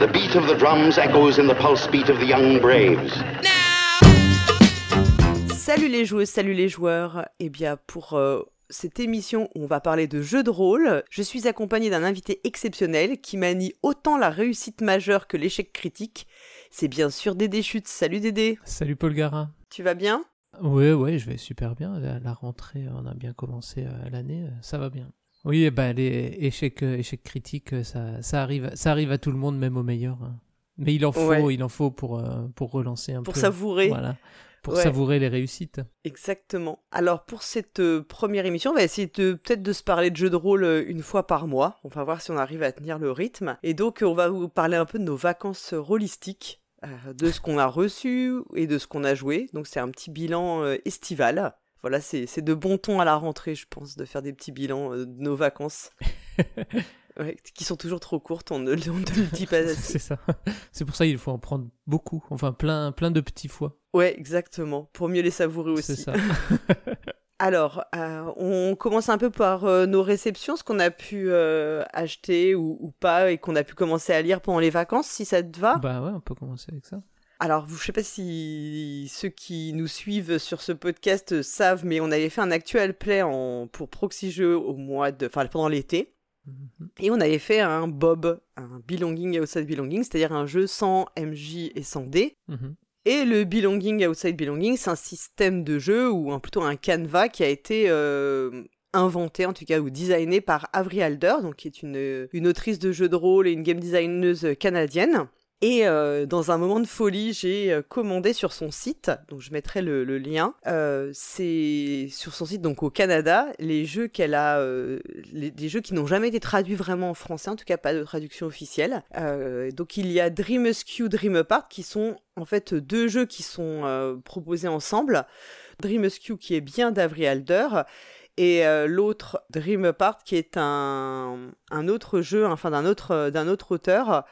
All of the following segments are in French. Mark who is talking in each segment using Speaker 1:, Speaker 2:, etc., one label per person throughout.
Speaker 1: The beat of the drums echoes in the pulse beat of the young braves.
Speaker 2: Salut les joueuses, salut les joueurs. Eh bien, pour euh, cette émission où on va parler de jeux de rôle, je suis accompagné d'un invité exceptionnel qui manie autant la réussite majeure que l'échec critique. C'est bien sûr Dédé Chute. Salut Dédé.
Speaker 3: Salut Paul Garin.
Speaker 2: Tu vas bien?
Speaker 3: Oui, oui, je vais super bien. La, la rentrée, on a bien commencé euh, l'année, euh, ça va bien. Oui, bah, les échecs, euh, échecs critiques, euh, ça, ça, arrive, ça arrive à tout le monde, même aux meilleurs. hein. Mais il en faut,
Speaker 2: Ouais.
Speaker 3: il en faut pour, euh, pour relancer un
Speaker 2: Pour
Speaker 3: peu.
Speaker 2: savourer.
Speaker 3: Voilà. Pour
Speaker 2: Ouais.
Speaker 3: savourer les réussites.
Speaker 2: Exactement. Alors pour cette euh, première émission, on va essayer peut-être de se parler de jeux de rôle euh, une fois par mois. On va voir si on arrive à tenir le rythme. Et donc euh, on va vous parler un peu de nos vacances rôlistiques, de ce qu'on a reçu et de ce qu'on a joué. Donc c'est un petit bilan estival. Voilà, c'est de bon ton à la rentrée, je pense, de faire des petits bilans euh, de nos vacances. Ouais, qui sont toujours trop courtes, on ne, on ne le dit pas assez.
Speaker 3: C'est ça. C'est pour ça qu'il faut en prendre beaucoup. Enfin, plein, plein de petits fois.
Speaker 2: Ouais, exactement, pour mieux les savourer aussi.
Speaker 3: C'est ça.
Speaker 2: Alors, euh, on commence un peu par euh, nos réceptions, ce qu'on a pu euh, acheter ou, ou pas et qu'on a pu commencer à lire pendant les vacances, si ça te va.
Speaker 3: bah ouais, on peut commencer avec ça.
Speaker 2: Alors, je sais pas si ceux qui nous suivent sur ce podcast euh, savent, mais on avait fait un actual play en, pour Proxy Jeux au mois de, enfin pendant l'été,
Speaker 3: Mhm.
Speaker 2: et on avait fait un Bob, un Belonging Outside Belonging, c'est-à-dire un jeu sans MJ et sans D.
Speaker 3: Mhm.
Speaker 2: Et le Belonging Outside Belonging, c'est un système de jeu ou un, plutôt un canevas qui a été euh, inventé, en tout cas, ou designé par Avery Alder, donc qui est une, une autrice de jeux de rôle et une game designeuse canadienne. Et euh, dans un moment de folie, j'ai euh, commandé sur son site, donc je mettrai le, lien. Euh, c'est sur son site, donc au Canada, les jeux qu'elle a, des jeux qui n'ont jamais été traduits vraiment en français, en tout cas pas de traduction officielle. Donc il y a Dream Askew, Dream Apart, qui sont en fait deux jeux qui sont proposés ensemble. Dream Askew qui est bien d'Avril Alder et l'autre Dream Apart qui est un, un autre jeu, enfin d'un autre, d'un autre auteur.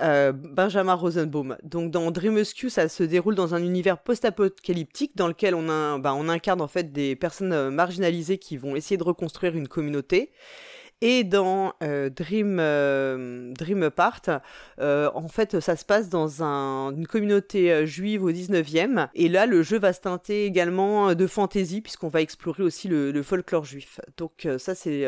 Speaker 2: Euh, Benjamin Rosenbaum. Donc dans Dream Askew, ça se déroule dans un univers post-apocalyptique dans lequel on, bah, on incarne en fait des personnes euh, marginalisées qui vont essayer de reconstruire une communauté. Et dans euh, Dream, euh, Dream Apart, euh, en fait, ça se passe dans un- une communauté euh, juive au 19e. Et là, le jeu va se teinter également de fantasy, puisqu'on va explorer aussi le, le folklore juif. Donc, ça, c'est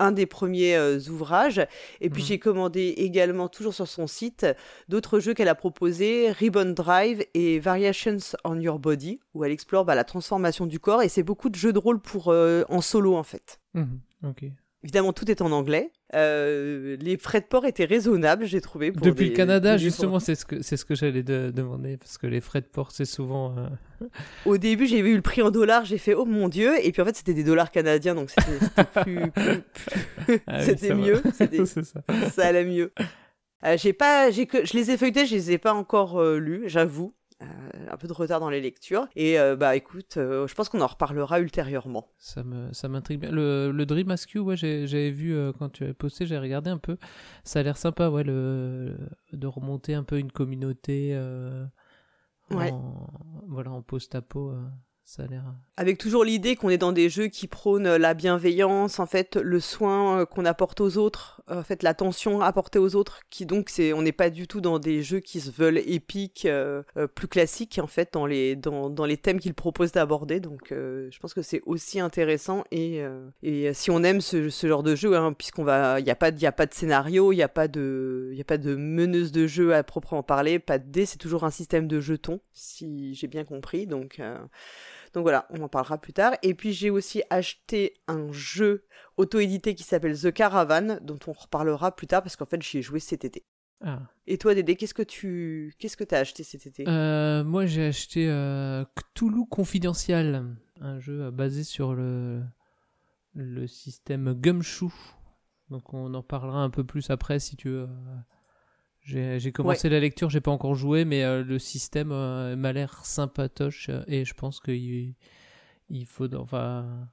Speaker 2: un des premiers ouvrages. Et puis,
Speaker 3: Mhm.
Speaker 2: j'ai commandé également, toujours sur son site, d'autres jeux qu'elle a proposés, Ribbon Drive et Variations on Your Body, où elle explore bah, la transformation du corps. Et c'est beaucoup de jeux de rôle pour, en solo, en fait.
Speaker 3: Mhm. Ok.
Speaker 2: Évidemment, tout est en anglais. Euh, les frais de port étaient raisonnables, j'ai trouvé. pour
Speaker 3: Depuis
Speaker 2: des-
Speaker 3: le Canada,
Speaker 2: des
Speaker 3: justement, c'est ce que, c'est ce que j'allais de- demander. Parce que les frais de port, c'est souvent. euh,
Speaker 2: Au début, j'ai vu le prix en dollars, j'ai fait oh mon dieu, et puis en fait, c'était des dollars canadiens, donc c'était c'était plus, plus- plus-
Speaker 3: ah oui,
Speaker 2: c'était mieux, c'était-
Speaker 3: ça.
Speaker 2: ça allait mieux. Euh, j'ai pas, j'ai que, je les ai feuilletés, je les ai pas encore lus, j'avoue. Euh, un peu de retard dans les lectures. Et euh, bah écoute, euh, je pense qu'on en reparlera ultérieurement.
Speaker 3: Ça me, ça m'intrigue bien. Le, le Dream Askew, ouais, j'avais vu quand tu avais posté, j'ai regardé un peu. Ça a l'air sympa, ouais, le, de remonter un peu une communauté.
Speaker 2: Ouais.
Speaker 3: En, voilà, en post-apo. ça a l'air.
Speaker 2: Avec toujours l'idée qu'on est dans des jeux qui prônent la bienveillance, en fait, le soin euh, qu'on apporte aux autres, en fait, l'attention apportée aux autres, qui donc, c'est, on n'est pas du tout dans des jeux qui se veulent épiques, euh, euh, plus classiques, en fait, dans les, dans, dans les thèmes qu'ils proposent d'aborder. Donc, euh, je pense que c'est aussi intéressant. Et, euh, et si on aime ce, ce genre de jeu, hein, puisqu'on va, il n'y a pas, il y a pas de scénario, il n'y a pas de, y a pas de meneuse de jeu à proprement parler, pas de dés, c'est toujours un système de jetons, si j'ai bien compris. Donc, euh, donc voilà, on en parlera plus tard. Et puis j'ai aussi acheté un jeu auto-édité qui s'appelle The Caravan, dont on reparlera plus tard parce qu'en fait j'y ai joué cet été.
Speaker 3: Ah.
Speaker 2: Et toi Dédé, qu'est-ce que tu qu'est-ce que t'as acheté cet été?
Speaker 3: Euh, moi, j'ai acheté euh, Cthulhu Confidential, un jeu euh, basé sur le, le système Gumshoe. Donc, on en parlera un peu plus après si tu veux. J'ai commencé la lecture, j'ai pas encore joué, mais euh, le système euh, m'a l'air sympatoche euh, et je pense qu'il il faut. Enfin,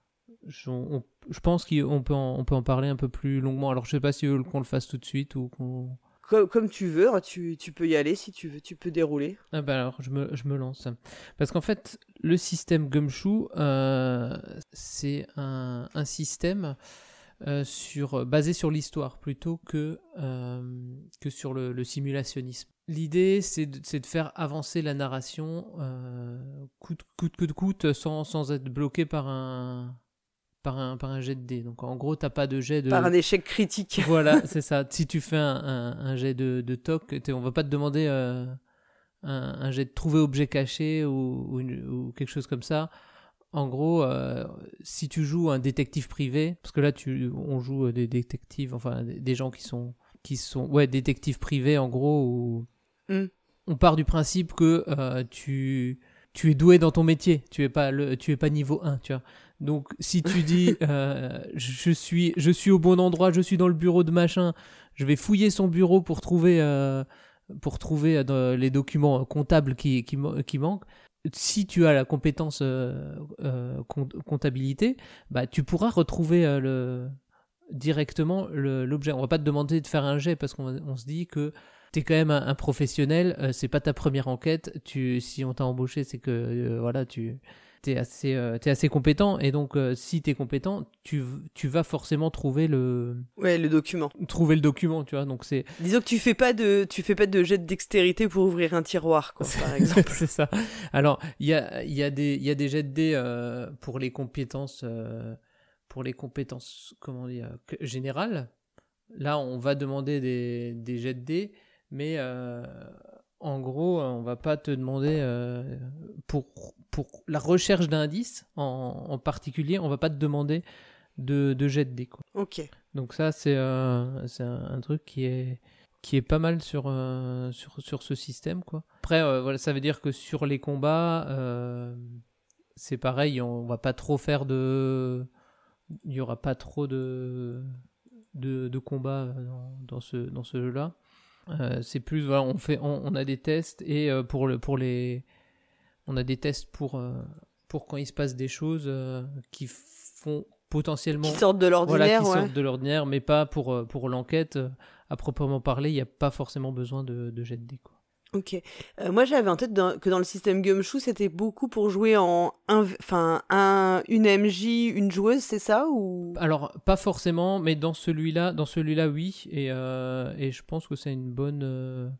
Speaker 3: je, on- je pense qu'on peut, en- on peut en parler un peu plus longuement. Alors, je sais pas si qu'on le fasse tout de suite ou qu'on.
Speaker 2: comme, comme tu veux, hein, tu, tu peux y aller si tu veux, tu peux dérouler.
Speaker 3: Ah bah alors, je me, je me lance. Parce qu'en fait, le système Gumshoe, euh, c'est un, un système sur, basé sur l'histoire plutôt que, que sur le, simulationnisme. L'idée, c'est de, faire avancer la narration coûte, coûte que coûte sans, sans être bloqué par un, par un, par un jet de dés. Donc en gros, t'as pas de jet de.
Speaker 2: Par un échec critique.
Speaker 3: voilà, c'est ça. Si tu fais un, un, jet de, de toc, on va pas te demander euh, un, un, jet de trouver objet caché ou, ou, quelque chose comme ça. En gros, euh, si tu joues un détective privé, parce que là, tu, on joue des détectives, enfin des, gens qui sont, qui sont, ouais, détectives privés en gros, où hmm. on part du principe que euh, tu, tu es doué dans ton métier, tu es pas le, tu es pas niveau 1, tu vois. Donc si tu dis euh, je suis je suis au bon endroit, je suis dans le bureau de machin, je vais fouiller son bureau pour trouver euh, pour trouver euh, les documents comptables qui, qui, qui, manquent. Si tu as la compétence comptabilité, bah tu pourras retrouver le directement l'objet. On va pas te demander de faire un jet parce qu'on se dit que tu es quand même un, professionnel, c'est pas ta première enquête. Si on t'a embauché, c'est que voilà, tu, t'es assez, euh, es assez compétent et donc euh, si tu es compétent, tu, tu vas forcément trouver le
Speaker 2: ouais le document.
Speaker 3: Trouver le document, tu vois. Donc c'est.
Speaker 2: Disons que tu fais pas de tu fais pas de jet de dextérité pour ouvrir un tiroir, quoi, par exemple.
Speaker 3: c'est ça. Alors il y a il y a des il y a des jets de dés euh, pour les compétences pour les compétences comment dire générales. Là, on va demander des, des jets de dés, mais en gros, on va pas te demander pour pour la recherche d'indices en, particulier, on va pas te demander de, de jet de dés.
Speaker 2: Ok.
Speaker 3: Donc ça, c'est euh, un, truc qui est, qui est pas mal sur, euh, sur, sur ce système. Quoi. Après, euh, voilà, ça veut dire que sur les combats, c'est pareil, on va pas trop faire de... Il y aura pas trop de, de, de combats dans, ce, dans ce jeu-là. c'est plus, voilà, on, fait, on, on, a des tests et pour, le, pour les on a des tests pour, euh, pour quand il se passe des choses euh, qui font potentiellement.
Speaker 2: Qui sortent de l'ordinaire.
Speaker 3: Voilà, qui sortent de l'ordinaire, mais pas pour, euh, pour l'enquête. À proprement parler, il n'y a pas forcément besoin de, de jet de. Quoi.
Speaker 2: Ok. moi, j'avais en tête que dans le système Gumshoe, c'était beaucoup pour jouer en enfin un, une MJ, une joueuse, c'est ça ou?
Speaker 3: Alors, pas forcément, mais dans celui-là, dans celui-là, oui. Et, et je pense que c'est une bonne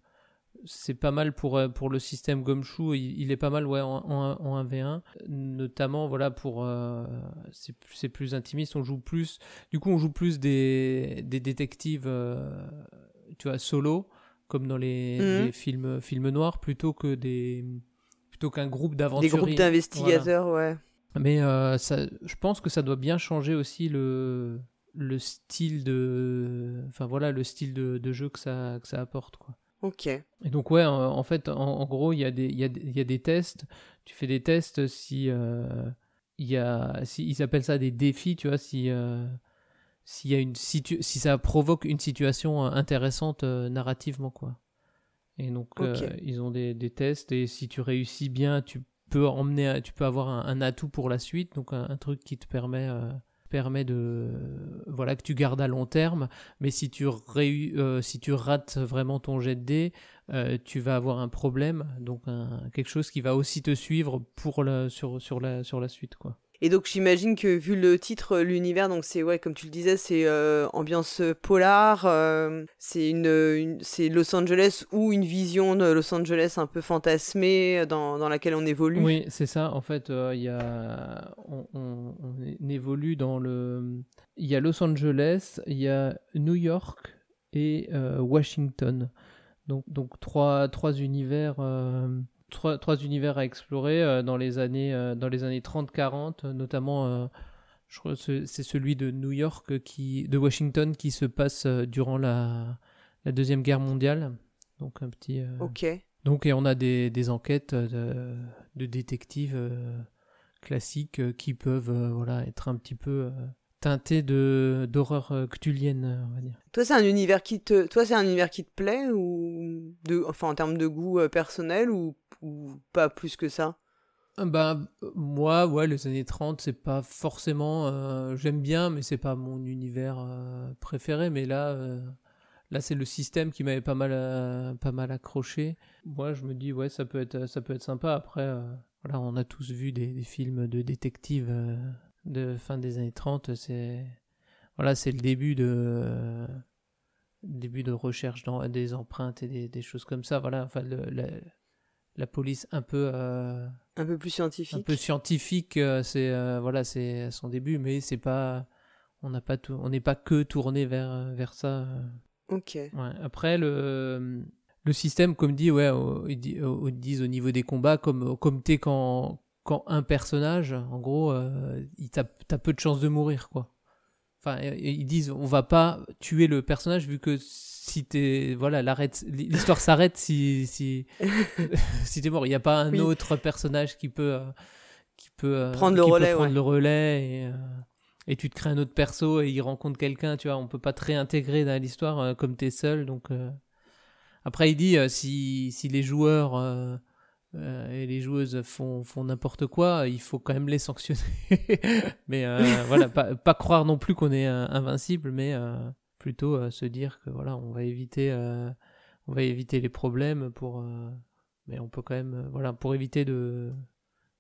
Speaker 3: c'est pas mal pour, euh, pour le système Gumshoe, il, est pas mal ouais, en, en, 1v1, notamment voilà pour euh, c'est plus intimiste, on joue plus, du coup on joue plus des, des détectives euh, tu vois solo comme dans les, mhm. films films noirs plutôt que des plutôt qu'un groupe d'aventuriers.
Speaker 2: Des groupes d'investigateurs, ouais.
Speaker 3: Mais ça, je pense que ça doit bien changer aussi le le style de enfin voilà le style de, de jeu que ça que ça apporte quoi.
Speaker 2: Ok.
Speaker 3: Et donc, ouais, en, fait, en, gros, il y, a des, y, a, y a des tests. Tu fais des tests si. Euh, y a, si ils appellent ça des défis, tu vois, si. Euh, s'il y a une situ si ça provoque une situation intéressante euh, narrativement quoi. Et donc euh, ils ont des, des, tests et si tu réussis bien tu peux emmener tu peux avoir un, atout pour la suite. Donc un, un truc qui te permet permet de voilà que tu gardes à long terme. Mais si tu euh, si tu rates vraiment ton jet de dés euh, tu vas avoir un problème. Donc quelque chose qui va aussi te suivre pour la sur sur la sur la suite quoi
Speaker 2: et donc j'imagine que vu le titre, l'univers, donc c'est ouais, comme tu le disais, c'est euh, ambiance polar, euh, c'est une, c'est Los Angeles ou une vision de Los Angeles un peu fantasmée dans, dans laquelle on évolue.
Speaker 3: Oui, c'est ça. En fait, euh, il a, on, on, évolue dans le, il y a Los Angeles, il y a New York et Washington. Donc donc trois trois univers trois, trois univers à explorer euh, dans les années euh, dans les années 30-40, notamment euh, je crois c'est celui de New York qui de Washington qui se passe durant la la deuxième guerre mondiale. Donc un petit.
Speaker 2: Ok.
Speaker 3: Donc et on a des, des enquêtes de, de détectives classiques qui peuvent voilà être un petit peu teinté de d'horreur euh, cthulhienne, on va dire.
Speaker 2: Toi, c'est un univers qui te, toi, c'est un univers qui te plaît ou de, enfin, en termes de goût euh, personnel ou, ou pas plus que ça?
Speaker 3: Bah moi, ouais, les années 30, c'est pas forcément, euh, j'aime bien, mais c'est pas mon univers préféré. Mais là, là, c'est le système qui m'avait pas mal, pas mal accroché. Moi, je me dis, ouais, ça peut être, ça peut être sympa. Après, voilà, on a tous vu des, des films de détectives de fin des années 30, c'est voilà, c'est le début de début de recherche dans des empreintes et des, des choses comme ça. Voilà, enfin, le, la, la police un peu euh,
Speaker 2: un peu plus scientifique.
Speaker 3: un peu scientifique, euh, c'est euh, voilà, c'est son début, mais c'est pas on n'a pas tout, on n'est pas que tourné vers vers ça. euh.
Speaker 2: Ok.
Speaker 3: Ouais. Après le le système, comme dit, ouais, ils disent au niveau des combats, comme comme t'es quand quand un personnage, en gros, euh, t'as peu de chances de mourir, quoi. Enfin, ils disent, on va pas tuer le personnage vu que si t'es, voilà, l'histoire s'arrête si si si t'es mort. Il n'y a pas un
Speaker 2: Oui.
Speaker 3: autre personnage qui peut euh, qui peut euh,
Speaker 2: Prendre le
Speaker 3: peut
Speaker 2: relais,
Speaker 3: prendre
Speaker 2: ouais.
Speaker 3: le relais et, euh, et tu te crées un autre perso et il rencontre quelqu'un, tu vois. On peut pas te réintégrer dans l'histoire comme t'es seul, donc. Après, il dit si si les joueurs euh, et les joueuses font, font n'importe quoi, il faut quand même les sanctionner. mais euh, voilà, pas, pas croire non plus qu'on est euh, invincible, mais plutôt se dire que voilà, on va éviter, on va éviter les problèmes pour, mais on peut quand même, voilà, pour éviter de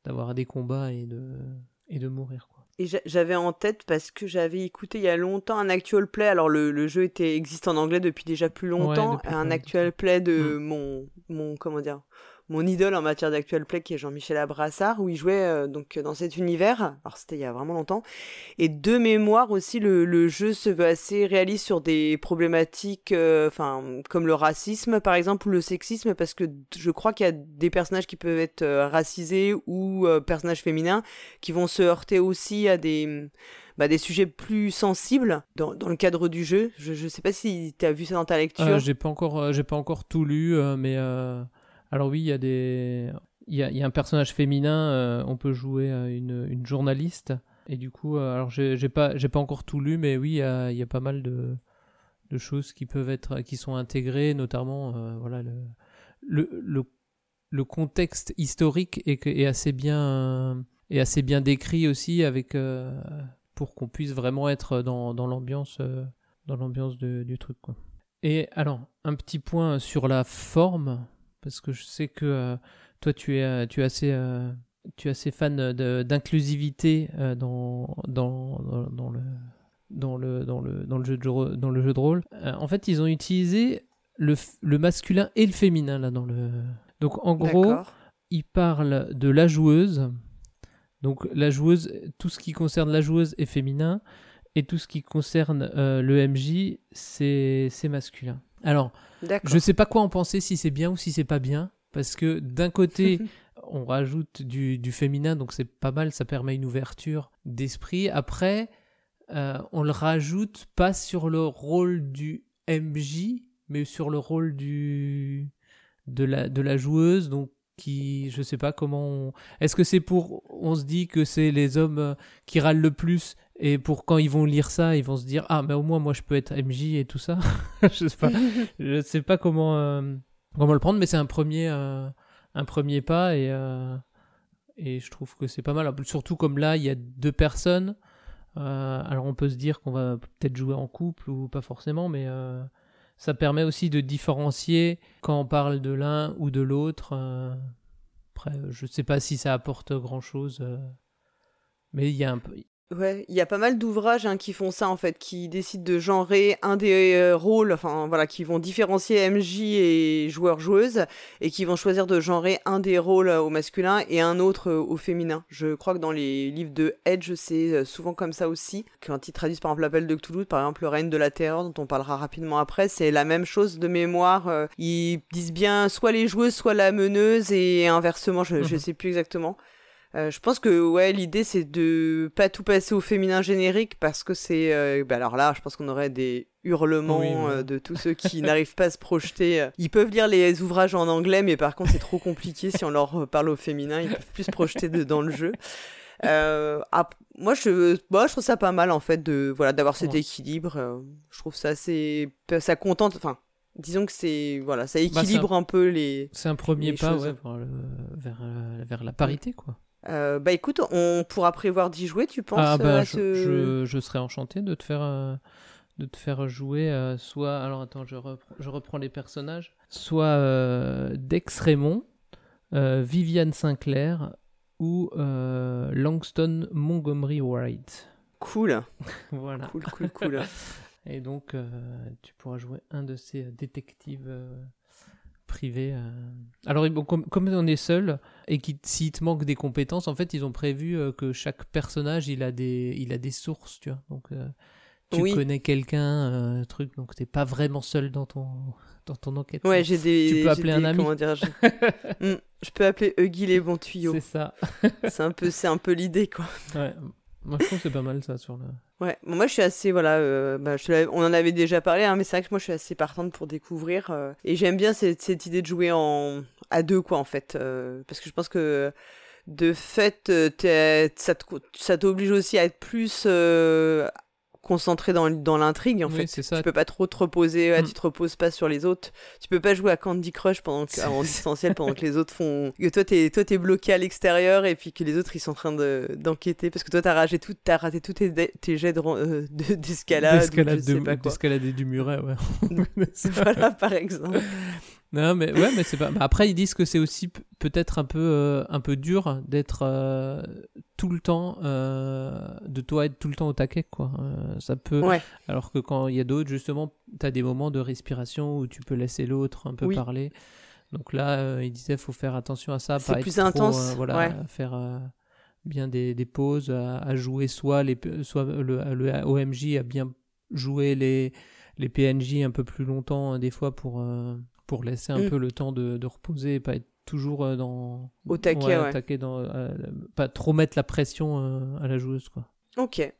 Speaker 3: d'avoir des combats et de et de mourir quoi.
Speaker 2: Et j'a- j'avais en tête parce que j'avais écouté il y a longtemps un actual play. Alors le, le jeu était existe en anglais depuis déjà plus longtemps. un actual play de
Speaker 3: Mm.
Speaker 2: mon mon comment dire mon idole en matière d'actual play qui est Jean-Michel Abrassard où il jouait euh, donc dans cet univers. Alors c'était il y a vraiment longtemps. Et de mémoire aussi le, jeu se veut assez réaliste sur des problématiques euh, enfin comme le racisme par exemple ou le sexisme parce que je crois qu'il y a des personnages qui peuvent être euh, racisés ou euh, personnages féminins qui vont se heurter aussi à des, bah, des sujets plus sensibles dans, dans le cadre du jeu. Je ne sais pas si tu as vu ça dans ta lecture.
Speaker 3: Euh, j'ai pas encore, euh, j'ai pas encore tout lu, euh, mais euh, alors oui, il y a des, il y a, un personnage féminin. euh, on peut jouer euh, une, une journaliste, et du coup, euh, alors j'ai pas, j'ai pas encore tout lu, mais oui, il y a, pas mal de, choses qui peuvent être, qui sont intégrées, notamment, voilà, le, contexte historique est, assez bien, est assez bien décrit aussi avec, pour qu'on puisse vraiment être dans, l'ambiance, dans l'ambiance du truc. Et alors, un petit point sur la forme, parce que je sais que euh, toi, tu es, euh, tu es assez, euh, tu es assez fan d'inclusivité euh, dans, dans, dans, dans le, dans, le, dans, le, dans, le jeu de, ro- dans le jeu de rôle. En fait, ils ont utilisé le, le masculin et le féminin là dans le. Donc, en gros,
Speaker 2: D'accord.
Speaker 3: il parle de la joueuse. Donc la joueuse, tout ce qui concerne la joueuse est féminin et tout ce qui concerne le MJ, c'est masculin. Alors, je sais pas quoi en penser, si c'est bien ou si c'est pas bien, parce que d'un côté, on rajoute du, du féminin, donc c'est pas mal, ça permet une ouverture d'esprit. Après, euh, on le rajoute pas sur le rôle du MJ, mais sur le rôle du de la de la joueuse, donc qui, je sais pas comment. on- Est-ce que c'est pour, on se dit que c'est les hommes euh, qui râlent le plus et pour quand ils vont lire ça, ils vont se dire ah mais au moins moi je peux être MJ et tout ça. je sais pas, je sais pas comment euh, comment le prendre, mais c'est un premier euh, un premier pas et euh, et je trouve que c'est pas mal. Surtout comme là il y a deux personnes. Euh, alors on peut se dire qu'on va peut-être jouer en couple ou pas forcément, mais ça permet aussi de différencier quand on parle de l'un ou de l'autre. Après, je sais pas si ça apporte grand-chose, mais il y a un peu.
Speaker 2: Ouais, il y a pas mal d'ouvrages hein, qui font ça en fait, qui décident de genrer un des euh, rôles, enfin voilà, qui vont différencier MJ et joueur-joueuse, et qui vont choisir de genrer un des rôles euh, au masculin et un autre euh, au féminin. Je crois que dans les livres de Edge, c'est souvent comme ça aussi. Quand ils traduisent par exemple l'appel de Cthulhu, par exemple le règne de la terreur, dont on parlera rapidement après, c'est la même chose de mémoire. ils disent bien soit les joueuses, soit la meneuse, et inversement, je, je
Speaker 3: Mhm.
Speaker 2: sais plus exactement. Euh, je pense que ouais, l'idée c'est de pas tout passer au féminin générique parce que c'est. euh, bah alors là, je pense qu'on aurait des hurlements
Speaker 3: Oui, oui.
Speaker 2: euh, de tous ceux qui n'arrivent pas à se projeter. Ils peuvent lire les ouvrages en anglais, mais par contre c'est trop compliqué si on leur parle au féminin. Ils peuvent plus se projeter de- dans le jeu. Moi, je, moi, je trouve ça pas mal en fait de voilà d'avoir cet équilibre. je trouve ça assez, ça contente. Enfin, disons que c'est voilà, ça
Speaker 3: Bah, un-
Speaker 2: équilibre un peu les.
Speaker 3: C'est un premier pas ouais, vers, le- vers, vers la parité, quoi.
Speaker 2: Euh, bah écoute, on pourra prévoir d'y jouer, tu penses
Speaker 3: ah
Speaker 2: euh,
Speaker 3: bah,
Speaker 2: à
Speaker 3: je,
Speaker 2: ce-
Speaker 3: je, je serais enchanté de te faire, euh, de te faire jouer euh, soit. Alors attends, je, reprends- je reprends les personnages. Soit euh, Dex Raymond, euh, Viviane Sinclair ou euh, Langston Montgomery Wright.
Speaker 2: Cool.
Speaker 3: voilà.
Speaker 2: Cool, cool, cool.
Speaker 3: Et donc, euh, tu pourras jouer un de ces détectives privés. euh. Alors, bon, comme, comme on est seul et qu'il s'il te manque des compétences, en fait, ils ont prévu euh, que chaque personnage, il a des, il a des sources, tu vois. Donc, euh, tu
Speaker 2: Oui.
Speaker 3: connais quelqu'un, truc, donc t'es pas vraiment seul dans ton, dans ton enquête.
Speaker 2: Ouais, j'ai des.
Speaker 3: Tu peux
Speaker 2: j'ai
Speaker 3: appeler un
Speaker 2: des-
Speaker 3: ami.
Speaker 2: Comment dire je... Hmm, je peux appeler Huggy les bons tuyaux.
Speaker 3: C'est ça.
Speaker 2: C'est un peu, c'est un peu l'idée, quoi.
Speaker 3: Ouais. Moi, je trouve que c'est pas mal ça sur le.
Speaker 2: Ouais, moi je suis assez, voilà, euh, bah, on en avait déjà parlé, hein, mais c'est vrai que moi je suis assez partante pour découvrir. euh, et j'aime bien cette, idée de jouer en à deux, quoi, en fait. euh, parce que je pense que de fait, ça t'oblige aussi à être plus concentré dans, dans l'intrigue, en
Speaker 3: Oui,
Speaker 2: fait.
Speaker 3: c'est ça.
Speaker 2: Tu peux pas trop te reposer, ouais,
Speaker 3: Mm.
Speaker 2: tu te reposes pas sur les autres. Tu peux pas jouer à Candy Crush pendant que, en distanciel pendant que les autres font. Que toi t'es toi t'es bloqué à l'extérieur et puis que les autres ils sont en train de d'enquêter parce que toi t'as raté tout t'as raté tous tes, tes jets de euh, de- d'escalade. ou
Speaker 3: D'escalade
Speaker 2: je sais
Speaker 3: de- d'escalader du muret, ouais.
Speaker 2: voilà par exemple.
Speaker 3: Non, mais ouais, mais c'est pas. bah, après, ils disent que c'est aussi peut-être un peu euh, un peu dur d'être euh, tout le temps euh, de toi être tout le temps au taquet, quoi. Ça peut.
Speaker 2: Ouais.
Speaker 3: Alors que quand il y a d'autres, justement, t'as des moments de respiration où tu peux laisser l'autre un peu
Speaker 2: Oui.
Speaker 3: parler. Donc là, il disait, faut faire attention à ça,
Speaker 2: C'est plus
Speaker 3: trop,
Speaker 2: intense,
Speaker 3: voilà,
Speaker 2: ouais.
Speaker 3: faire bien des, des pauses, à, à jouer soit les, soit le, le OMJ à bien jouer les les PNJ un peu plus longtemps hein, des fois pour pour laisser un
Speaker 2: Mm.
Speaker 3: peu le temps de, de reposer et pas être toujours euh, dans
Speaker 2: Au taquet, ouais.
Speaker 3: taquet dans euh, pas trop mettre la pression euh, à la joueuse quoi
Speaker 2: Ok.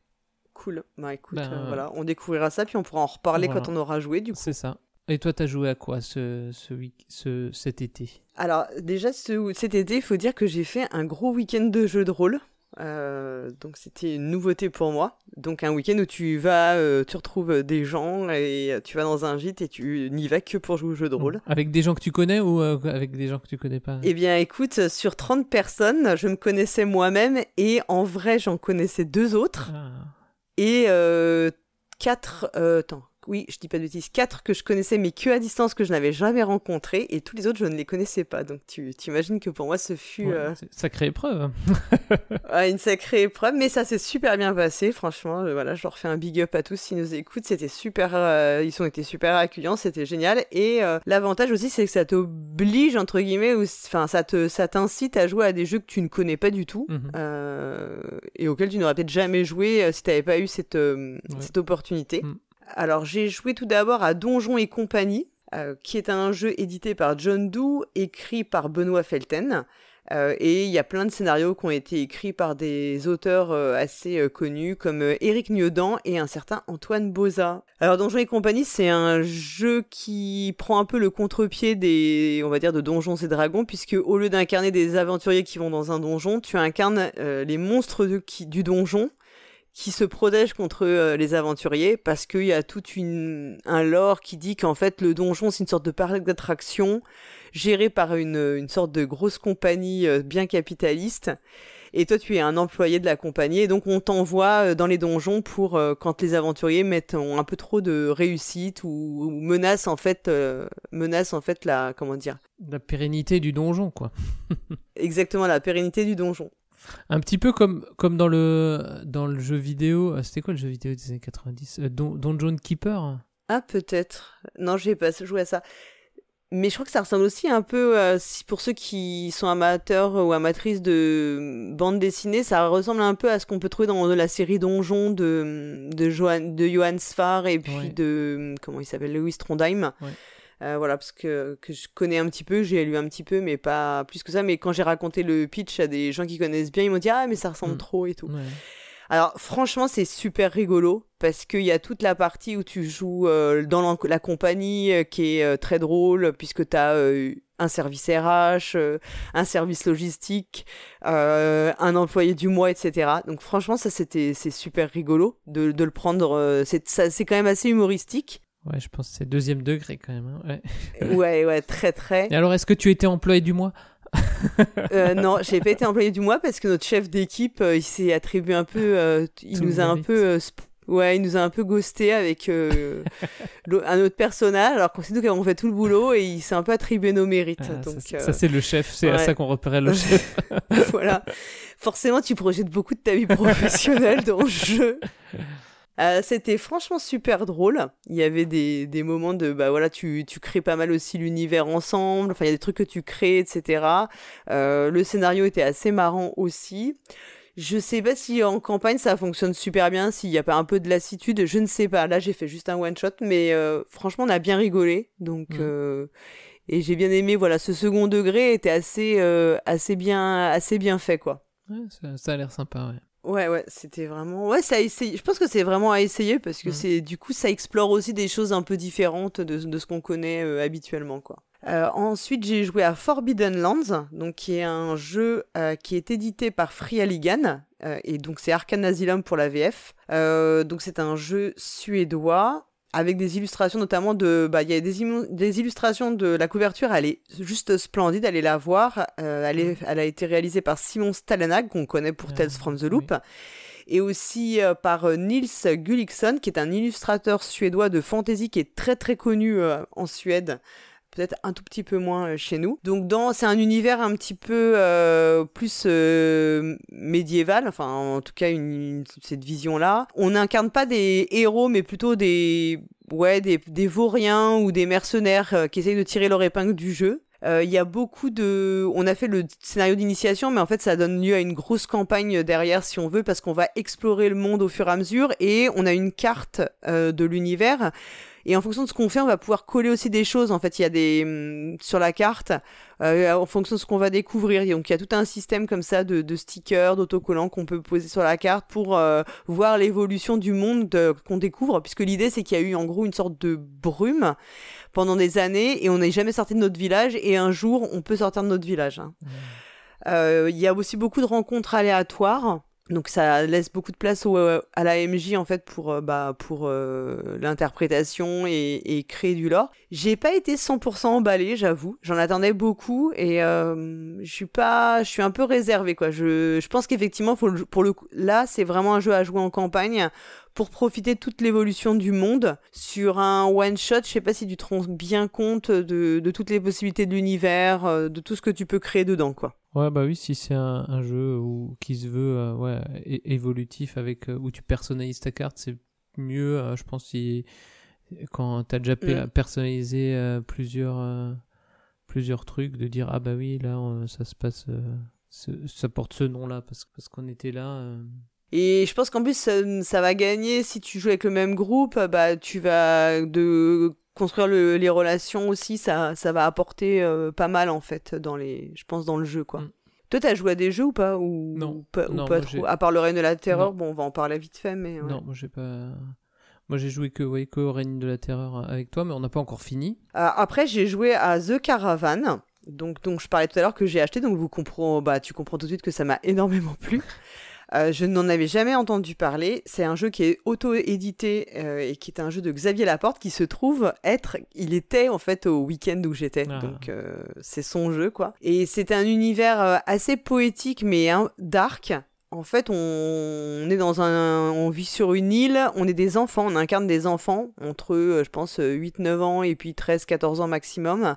Speaker 2: Cool. Bah écoute,
Speaker 3: Ben,
Speaker 2: voilà, on découvrira ça puis on pourra en reparler
Speaker 3: voilà.
Speaker 2: quand on aura joué du coup.
Speaker 3: c'est ça et toi t'as joué à quoi ce ce, week ce cet été?
Speaker 2: Alors déjà ce, cet été, il faut dire que j'ai fait un gros week-end de jeux de rôle. Euh, donc c'était une nouveauté pour moi. Donc un week-end où tu vas, euh, tu retrouves des gens et tu vas dans un gîte et tu n'y vas que pour jouer au jeu de rôle.
Speaker 3: avec des gens que tu connais ou euh, avec des gens que tu connais pas?
Speaker 2: Eh bien écoute, sur 30 personnes, je me connaissais moi-même et en vrai j'en connaissais deux autres.
Speaker 3: Ah.
Speaker 2: Et quatre... attends, oui, je dis pas de bêtises. Quatre que je connaissais mais que à distance que je n'avais jamais rencontrés et tous les autres je ne les connaissais pas. Donc tu imagines que pour moi ce fut...
Speaker 3: Ouais,
Speaker 2: euh,
Speaker 3: c'est- sacrée épreuve
Speaker 2: Ouais, une sacrée épreuve, mais ça s'est super bien passé, franchement. euh, voilà, je leur fais un big up à tous s'ils nous écoutent. C'était super, euh, ils ont été super accueillants, c'était génial. Et l'avantage aussi, c'est que ça t'oblige entre guillemets, ou enfin, ça te, ça t'incite à jouer à des jeux que tu ne connais pas du tout.
Speaker 3: Mhm.
Speaker 2: et auxquels tu n'aurais peut-être jamais joué si tu n'avais pas eu cette,
Speaker 3: Ouais.
Speaker 2: cette opportunité.
Speaker 3: Mm.
Speaker 2: Alors j'ai joué tout d'abord à Donjons et compagnie, euh, qui est un jeu édité par John Doe, écrit par Benoît Felten. Euh, et il y a plein de scénarios qui ont été écrits par des auteurs euh, assez euh, connus comme Éric Niedan et un certain Antoine Boza. Alors Donjons et compagnie, c'est un jeu qui prend un peu le contre-pied des, on va dire, de Donjons et Dragons, puisque au lieu d'incarner des aventuriers qui vont dans un donjon, tu incarnes les monstres du donjon qui se protègent contre euh, les aventuriers parce qu'il y a tout une, un lore qui dit qu'en fait le donjon c'est une sorte de parc d'attraction géré par une, une sorte de grosse compagnie euh, bien capitaliste. Et toi, tu es un employé de la compagnie, et donc on t'envoie euh, dans les donjons pour quand les aventuriers mettent ont un peu trop de réussite ou, ou menacent en fait, menacent en fait la comment dire,
Speaker 3: la pérennité du donjon quoi
Speaker 2: exactement la pérennité du donjon.
Speaker 3: Un petit peu comme, comme dans, le, dans le jeu vidéo. euh, C'était quoi le jeu vidéo des années 90 euh, Don, Donjon Keeper?
Speaker 2: Ah peut-être. Non, j'ai pas joué à ça. Mais je crois que ça ressemble aussi un peu, euh, si pour ceux qui sont amateurs ou amatrices de bande dessinée, ça ressemble un peu à ce qu'on peut trouver dans la série Donjon de, de, Johan, de Johan Sfar et puis
Speaker 3: Ouais.
Speaker 2: de, comment il s'appelle, Louis Trondheim.
Speaker 3: Ouais.
Speaker 2: Euh, voilà, parce que, que je connais un petit peu, j'ai lu un petit peu, mais pas plus que ça. Mais quand j'ai raconté le pitch à des gens qui connaissent bien, ils m'ont dit Ah, mais ça ressemble
Speaker 3: Mm.
Speaker 2: trop et tout.
Speaker 3: Ouais.
Speaker 2: Alors franchement c'est super rigolo parce qu'il y a toute la partie où tu joues euh, dans la compagnie euh, qui est euh, très drôle puisque tu as un service RH, un service logistique, un employé du mois, etc. Donc franchement ça c'était c'est super rigolo de, de le prendre, c'est ça- c'est quand même assez humoristique.
Speaker 3: Ouais, je pense que c'est deuxième degré quand même. hein, ouais.
Speaker 2: Ouais ouais très très.
Speaker 3: Et alors, est-ce que tu étais employé du mois?
Speaker 2: Euh, non, j'ai pas été employé du mois parce que notre chef d'équipe, euh, il s'est attribué un peu, euh, il
Speaker 3: Tout
Speaker 2: nous a un peu, euh, Ouais, il nous a un peu ghosté avec euh, un autre personnage, alors qu'on sait nous qu'on fait tout le boulot et il s'est un peu attribué nos mérites.
Speaker 3: Ah,
Speaker 2: donc,
Speaker 3: ça,
Speaker 2: euh,
Speaker 3: ça, c'est le chef, c'est à ça qu'on repérait le chef.
Speaker 2: voilà. Forcément, tu projettes beaucoup de ta vie professionnelle dans le jeu. Euh, C'était franchement super drôle. Il y avait des, des moments de bah voilà, tu, tu crées pas mal aussi l'univers ensemble. Enfin, il y a des trucs que tu crées, etc. Euh, le scénario était assez marrant aussi. Je sais pas si en campagne ça fonctionne super bien, s'il y a pas un peu de lassitude, je ne sais pas. Là, j'ai fait juste un one shot, mais euh, franchement, on a bien rigolé. Donc, euh, et j'ai bien aimé. Voilà, ce second degré était assez, assez bien, assez bien fait, quoi.
Speaker 3: Ouais, ça, ça a l'air sympa, ouais.
Speaker 2: Ouais, ouais, c'était vraiment. Ouais, ça a essayé. Je pense que c'est vraiment à essayer parce que
Speaker 3: Mhm.
Speaker 2: c'est du coup ça explore aussi des choses un peu différentes de, de ce qu'on connaît euh, habituellement, quoi. Euh, ensuite, j'ai joué à Forbidden Lands, donc qui est un jeu euh, qui est édité par Free Alligan, et donc c'est Arcane Asylum pour la VF. Donc c'est un jeu suédois avec des illustrations notamment de bah il y a des, illustrations de la couverture elle est juste splendide allez la voir Euh, elle, est, elle a été réalisée par Simon Stalenhag qu'on connaît pour
Speaker 3: Ah,
Speaker 2: Tales from the
Speaker 3: oui.
Speaker 2: Loop et aussi euh, par euh, Nils Gulliksson qui est un illustrateur suédois de fantasy qui est très très connu euh, en Suède peut-être un tout petit peu moins euh, chez nous. Donc dans c'est un univers un petit peu euh, plus euh, médiéval, enfin en tout cas cette vision là. On n'incarne pas des héros mais plutôt des ouais des, vauriens ou des mercenaires qui essayent de tirer leur épingle du jeu. Il y a beaucoup de... On a fait le scénario d'initiation, mais en fait, ça donne lieu à une grosse campagne derrière, si on veut, parce qu'on va explorer le monde au fur et à mesure, et on a une carte de l'univers. Et en fonction de ce qu'on fait, on va pouvoir coller aussi des choses. En fait, il y a des... hum, Sur la carte, euh, en fonction de ce qu'on va découvrir. Donc, il y a tout un système comme ça de, de stickers, d'autocollants qu'on peut poser sur la carte pour euh, voir l'évolution du monde qu'on découvre, puisque l'idée, c'est qu'il y a eu en gros une sorte de brume pendant des années et on n'est jamais sorti de notre village et un jour on peut sortir de notre village. hein. Euh, Il y a aussi beaucoup de rencontres aléatoires. Donc ça laisse beaucoup de place au, à la MJ en fait pour euh, bah pour euh, l'interprétation et, et créer du lore. J'ai pas été 100% emballée, j'avoue. J'en attendais beaucoup et euh, je suis pas, je suis un peu réservée quoi. Je, je pense qu'effectivement le- pour le là c'est vraiment un jeu à jouer en campagne pour profiter de toute l'évolution du monde sur un one shot. Je sais pas si tu te rends bien compte de, de toutes les possibilités de l'univers, euh, de tout ce que tu peux créer dedans quoi.
Speaker 3: Ouais, bah oui, si c'est un, un jeu où, qui se veut euh, ouais, évolutif, avec, euh, où tu personnalises ta carte, c'est mieux, euh, je pense, si, quand tu as déjà
Speaker 2: Mm.
Speaker 3: personnalisé euh, plusieurs, plusieurs trucs, de dire, ah bah oui, là, ça se passe, ça porte ce nom-là, parce, parce qu'on était là. Euh.
Speaker 2: Et je pense qu'en plus, ça, ça va gagner si tu joues avec le même groupe. Bah, tu vas de construire le- les relations aussi. Ça, ça va apporter euh, pas mal en fait dans les, je pense dans le jeu quoi.
Speaker 3: Mm.
Speaker 2: Toi, t'as joué à des jeux ou pas? Ou
Speaker 3: Non.
Speaker 2: pas, ou
Speaker 3: Non,
Speaker 2: pas
Speaker 3: moi, j'ai-
Speaker 2: trop. À part le règne de la terreur,
Speaker 3: Non.
Speaker 2: bon, on va en parler vite fait, mais ouais.
Speaker 3: Non, moi j'ai pas. Moi j'ai joué que, ouais, que au règne de la terreur avec toi, mais on n'a pas encore fini.
Speaker 2: Euh, après, j'ai joué à The Caravan, donc dont je parlais tout à l'heure que j'ai acheté, donc vous bah tu comprends tout de suite que ça m'a énormément plu. Euh, je n'en avais jamais entendu parler. C'est un jeu qui est auto-édité euh, et qui est un jeu de Xavier Laporte qui se trouve être, il était en fait au week-end où j'étais,
Speaker 3: Ah.
Speaker 2: donc euh, c'est son jeu quoi. Et c'est un univers assez poétique mais hein, dark. En fait, on, est dans un, on vit sur une île, on est des enfants, on incarne des enfants entre, je pense, 8-9 ans et puis 13-14 ans maximum.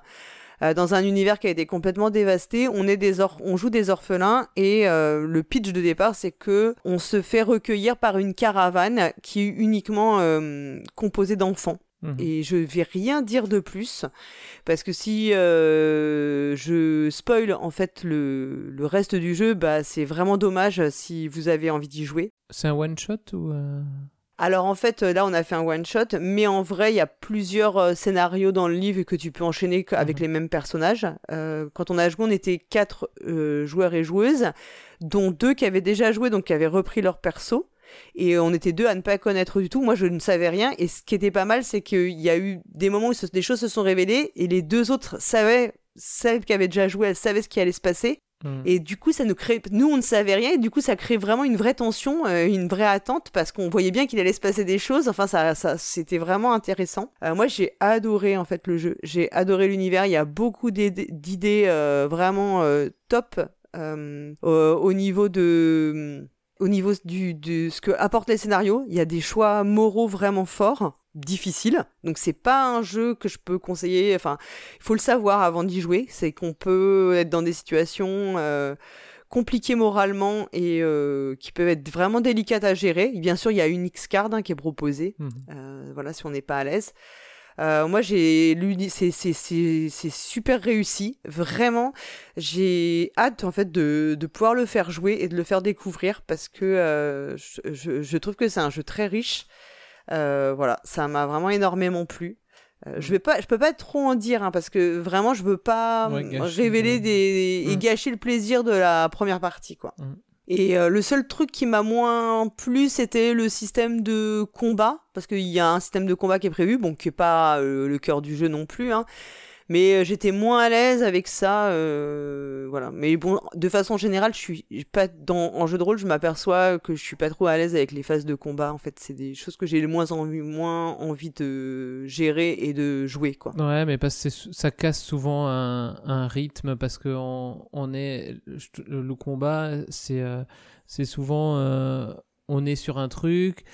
Speaker 2: Euh, dans un univers qui a été complètement dévasté, on est des or- on joue des orphelins et euh, le pitch de départ c'est que on se fait recueillir par une caravane qui est uniquement euh, composée d'enfants.
Speaker 3: Mhm.
Speaker 2: Et je vais rien dire de plus parce que si euh, je spoil en fait le, le reste du jeu, bah c'est vraiment dommage si vous avez envie d'y jouer.
Speaker 3: C'est un one shot ou. euh,
Speaker 2: Alors en fait là on a fait un one shot, mais en vrai il y a plusieurs euh, scénarios dans le livre que tu peux enchaîner avec
Speaker 3: Mhm.
Speaker 2: les mêmes personnages. Euh, quand on a joué on était quatre euh, joueurs et joueuses, dont deux qui avaient déjà joué donc qui avaient repris leur perso. Et on était deux à ne pas connaître du tout. Moi, je ne savais rien. Et ce qui était pas mal, c'est qu'il y a eu des moments où des choses se sont révélées et les deux autres savaient, celles qui avaient déjà joué, elles savaient ce qui allait se passer.
Speaker 3: Hmm.
Speaker 2: Et du coup, ça nous crée, nous, on ne savait rien. Et du coup, ça crée vraiment une vraie tension, euh, une vraie attente parce qu'on voyait bien qu'il allait se passer des choses. Enfin, ça, ça c'était vraiment intéressant. Euh, moi, j'ai adoré en fait le jeu. J'ai adoré l'univers. Il y a beaucoup d'id- d'idées euh, vraiment euh, top au, au niveau de au niveau du, de ce que apportent les scénarios, il y a des choix moraux vraiment forts, difficiles. Donc c'est pas un jeu que je peux conseiller. Enfin, il faut le savoir avant d'y jouer. C'est qu'on peut être dans des situations euh, compliquées moralement et euh, qui peuvent être vraiment délicates à gérer. bien sûr, il y a une X-card hein, qui est proposée.
Speaker 3: Mhm.
Speaker 2: Euh, voilà, si on n'est pas à l'aise. Moi, j'ai lu, c'est super réussi, vraiment. J'ai hâte en fait de, de pouvoir le faire jouer et de le faire découvrir parce que je, je- je trouve que c'est un jeu très riche. Euh, voilà, ça m'a vraiment énormément plu. Euh, je vais pas, je peux pas trop en dire hein, parce que vraiment je veux pas
Speaker 3: Ouais, gâcher
Speaker 2: révéler
Speaker 3: le-
Speaker 2: des et
Speaker 3: Mm.
Speaker 2: gâcher le plaisir de la première partie quoi.
Speaker 3: Mm.
Speaker 2: Et euh, le seul truc qui m'a moins plu, c'était le système de combat, parce qu'il y a un système de combat qui est prévu, bon, qui est pas euh, le cœur du jeu non plus, hein. Mais euh, j'étais moins à l'aise avec ça, euh, voilà. Mais bon, de façon générale, je suis pas dans en jeu de rôle, je m'aperçois que je suis pas trop à l'aise avec les phases de combat. En fait, c'est des choses que j'ai le moins envie, moins envie de gérer et de jouer, quoi.
Speaker 3: Ouais, mais parce que ça casse souvent un, un rythme parce que on, est le, combat, c'est euh, c'est souvent on est sur un truc,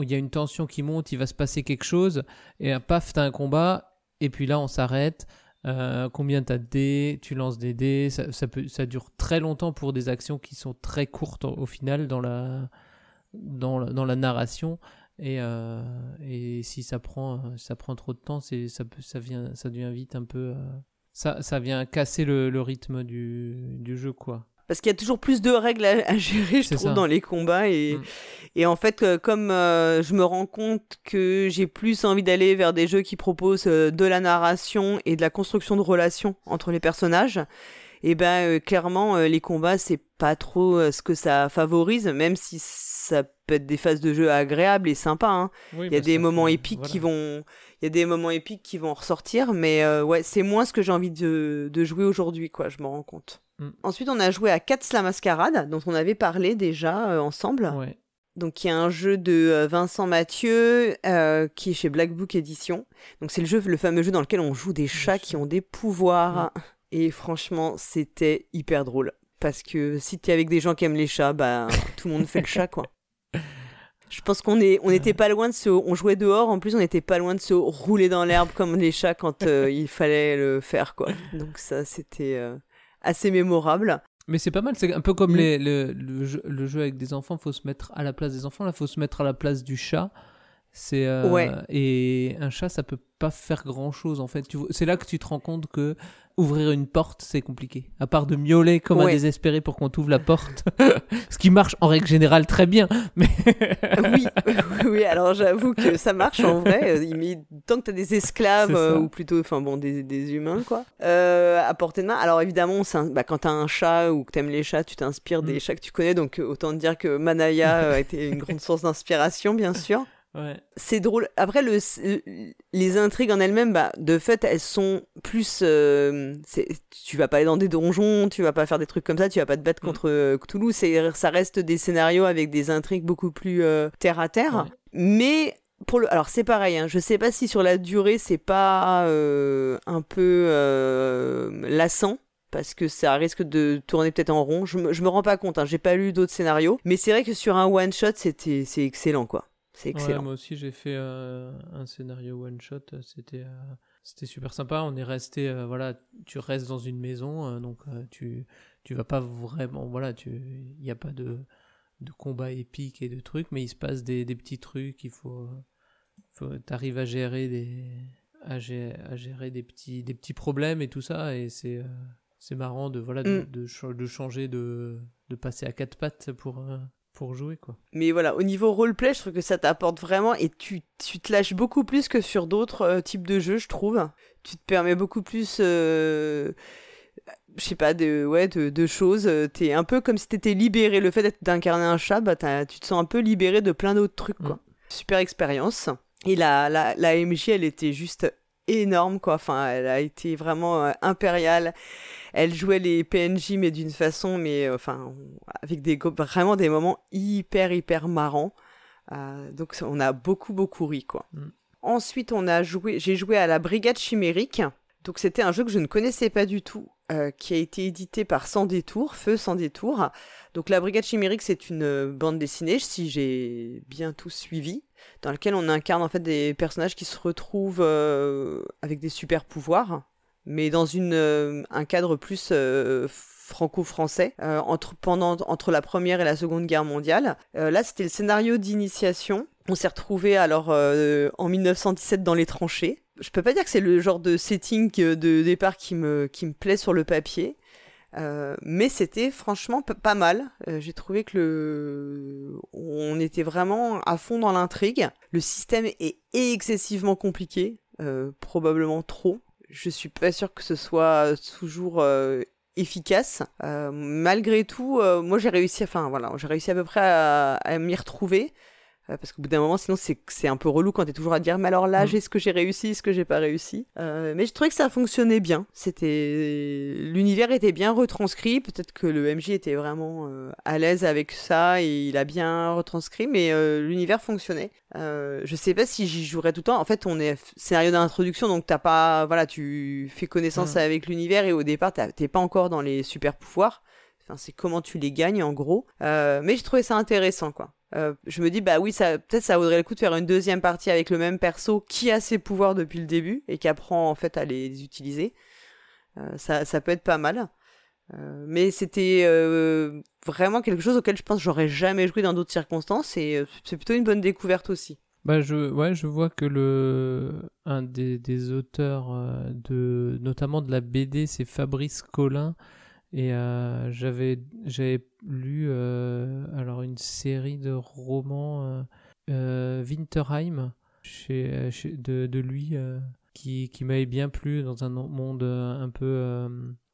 Speaker 3: il y a une tension qui monte, il va se passer quelque chose et euh, paf, t'as un combat et puis là on s'arrête. Euh, combien t'as de dés? Tu lances des dés. Ça, peut, ça dure très longtemps pour des actions qui sont très courtes au, final dans la dans la, narration. Et, euh, et si ça prend, ça prend trop de temps, ça, peut, ça, vient, ça devient vite un peu. euh, ça, ça vient casser le, le rythme du, du jeu, quoi.
Speaker 2: Parce qu'il y a toujours plus de règles à, à gérer, je trouve,
Speaker 3: ça.
Speaker 2: dans les combats. Et,
Speaker 3: Mm.
Speaker 2: et en fait, euh, comme euh, je me rends compte que j'ai plus envie d'aller vers des jeux qui proposent euh, de la narration et de la construction de relations entre les personnages, et ben euh, clairement, les combats, c'est pas trop ce que ça favorise, même si ça peut être des phases de jeu agréables et sympas. hein. Il y a des moments épiques qui vont, il y a des moments épiques qui vont ressortir, mais euh, ouais, c'est moins ce que j'ai envie de, de jouer aujourd'hui, quoi. Je m'en rends compte.
Speaker 3: Mm.
Speaker 2: Ensuite, on a joué à Cats la Mascarade, dont on avait parlé déjà euh, ensemble.
Speaker 3: Ouais.
Speaker 2: Donc, il y a un jeu de euh, Vincent Mathieu euh, qui est chez Black Book Edition. Donc, c'est le jeu, le fameux jeu dans lequel on joue des chats qui ont des pouvoirs. Et franchement, c'était hyper drôle. Parce que si t'es avec des gens qui aiment les chats, bah tout le monde fait le chat, quoi. Je pense qu'on est, on n'était pas loin de se, on jouait dehors. En plus, on n'était pas loin de se rouler dans l'herbe comme les chats quand euh, il fallait le faire, quoi. Donc ça, c'était euh, assez mémorable.
Speaker 3: Mais c'est pas mal, c'est un peu comme
Speaker 2: Mm.
Speaker 3: les, le, le, jeu, le jeu avec des enfants, faut se mettre à la place des enfants, là, faut se mettre à la place du chat. C'est euh,
Speaker 2: Ouais.
Speaker 3: et un chat, ça peut pas faire grand chose en fait. C'est là que tu te rends compte que ouvrir une porte, c'est compliqué. À part de miauler comme un désespéré pour qu'on t'ouvre la porte, ce qui marche en règle générale très bien. Mais
Speaker 2: oui, oui. Alors j'avoue que ça marche en vrai. euh, Mais tant que t'as des esclaves euh, ou plutôt, enfin bon, des, des humains quoi, euh, à portée de main. Alors évidemment, un- bah, quand t'as un chat ou que t'aimes les chats, tu t'inspires des
Speaker 3: Mm.
Speaker 2: chats que tu connais. Donc autant te dire que Manaya euh, a été une grande source d'inspiration, bien sûr.
Speaker 3: Ouais.
Speaker 2: C'est drôle. Après, le, les intrigues en elles-mêmes, bah, de fait, elles sont plus. euh, tu vas pas aller dans des donjons, tu vas pas faire des trucs comme ça, tu vas pas te battre
Speaker 3: Mm.
Speaker 2: contre euh, Cthulhu. Ça reste des scénarios avec des intrigues beaucoup plus euh, terre à terre.
Speaker 3: Ouais.
Speaker 2: Mais. Pour le... Alors c'est pareil, hein, je sais pas si sur la durée c'est pas euh, un peu euh, lassant, parce que ça risque de tourner peut-être en rond. Je me, je me rends pas compte, hein, j'ai pas lu d'autres scénarios, mais c'est vrai que sur un one shot c'était c'est excellent quoi. C'est
Speaker 3: Ouais,
Speaker 2: excellent.
Speaker 3: moi aussi, j'ai fait euh, un scénario one shot. euh, C'était euh, c'était super sympa. On est resté, euh, voilà, tu restes dans une maison, euh, donc euh, tu tu vas pas vraiment, voilà, tu il n'y a pas de de combat épique et de trucs, mais il se passe des, des petits trucs. Il faut, faut t'arrives à gérer des à gérer, à gérer des petits des petits problèmes et tout ça, et c'est c'est marrant de voilà de,
Speaker 2: Mm.
Speaker 3: de, de changer de de passer à quatre pattes pour pour jouer quoi.
Speaker 2: Mais voilà, au niveau roleplay, je trouve que ça t'apporte vraiment et tu, tu te lâches beaucoup plus que sur d'autres euh, types de jeux, je trouve. Tu te permets beaucoup plus, euh, je sais pas, de, ouais, de, de choses. T'es un peu comme si t'étais libéré. Le fait d'être- d'incarner un chat, bah, tu te sens un peu libéré de plein d'autres trucs, quoi. Super expérience. Et la, la, la MJ, elle était juste énorme, quoi. Enfin, elle a été vraiment euh, impériale. Elle jouait les PNJ, mais d'une façon, mais euh, enfin, avec des vraiment des moments hyper hyper marrants. Euh, donc on a beaucoup beaucoup ri quoi.
Speaker 3: Mm.
Speaker 2: Ensuite on a joué, j'ai joué à la Brigade Chimérique. Donc c'était un jeu que je ne connaissais pas du tout. euh, qui a été édité par Sans Détour, Feu Sans Détour. Donc la Brigade Chimérique, c'est une euh, bande dessinée, si j'ai bien tout suivi, dans laquelle on incarne en fait des personnages qui se retrouvent euh, avec des super pouvoirs, mais dans une, un cadre plus franco-français entre, pendant, entre la première et la seconde guerre mondiale. là, c'était le scénario d'initiation. On s'est retrouvé alors en 1917 dans les tranchées je peux pas dire que c'est le genre de setting de départ qui me, qui me plaît sur le papier. Euh, mais c'était franchement pas mal. Euh, j'ai trouvé que le, on était vraiment à fond dans l'intrigue. Le système est excessivement compliqué, euh, probablement trop. Je suis pas sûr que ce soit toujours efficace. malgré tout, moi j'ai réussi, enfin voilà, j'ai réussi à peu près à, à m'y retrouver. Euh, parce qu'au bout d'un moment, sinon, c'est un peu relou quand t'es toujours à dire, mais alors là, mm. j'ai ce que j'ai réussi, ce que j'ai pas réussi. Euh, mais je trouvais que ça fonctionnait bien. C'était, l'univers était bien retranscrit. Peut-être que le MJ était vraiment euh, à l'aise avec ça et il a bien retranscrit, mais l'univers fonctionnait. je sais pas si j'y jouerais tout le temps. En fait, on est scénario d'introduction, donc t'as pas, voilà, tu fais connaissance mm. avec l'univers et au départ, t'es pas encore dans les super pouvoirs. Enfin, c'est comment tu les gagnes en gros. mais je trouvais ça intéressant, quoi. Euh, je me dis bah oui ça peut-être ça vaudrait le coup de faire une deuxième partie avec le même perso qui a ses pouvoirs depuis le début et qui apprend en fait à les utiliser. Euh, ça, peut être pas mal. Euh, mais c'était vraiment quelque chose auquel je pense j'aurais jamais joué dans d'autres circonstances et c'est plutôt une bonne découverte aussi.
Speaker 3: Bah je ouais je vois que le un des, des auteurs de notamment de la BD c'est Fabrice Collin et euh, j'avais lu euh, alors une série de romans euh, Winterheim de, lui qui, qui m'avait bien plu dans un monde un peu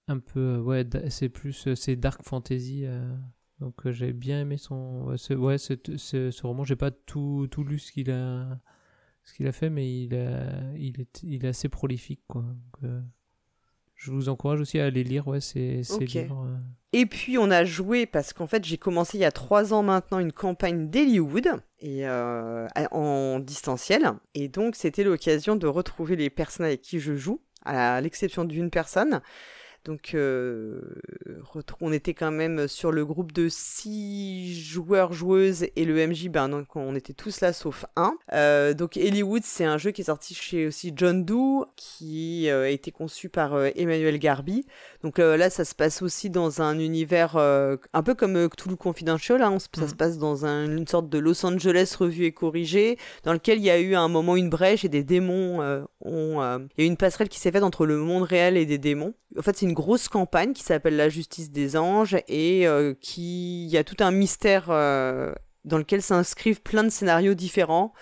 Speaker 3: un peu ouais c'est plus c'est dark fantasy donc j'avais bien aimé son ouais, ce, ouais ce, ce, roman. J'ai pas tout, tout lu ce qu'il a ce a fait mais il est il est assez prolifique quoi je vous encourage aussi à aller lire ouais, ces, livres. Euh.
Speaker 2: Et puis on a joué, parce qu'en fait j'ai commencé il y a trois ans maintenant une campagne d'Hollywood et euh, en distanciel. Et donc c'était l'occasion de retrouver les personnes avec qui je joue, à l'exception d'une personne. Donc, euh, on était quand même sur le groupe de 6 joueurs, joueuses et le MJ, ben, donc on était tous là sauf un. Euh, donc, Hollywood, c'est un jeu qui est sorti chez aussi John Doe, qui euh, a été conçu par Emmanuel Garbi. Donc là, ça se passe aussi dans un univers un peu comme Cthulhu Confidential. Hein, ça mm. se passe dans une sorte de Los Angeles revu et corrigé, dans lequel il y a eu à un moment une brèche et des démons ont. Il y a une passerelle qui s'est faite entre le monde réel et des démons. En fait, c'est une grosse campagne qui s'appelle La Justice des Anges et euh, qui il y a tout un mystère euh, dans lequel s'inscrivent plein de scénarios différents.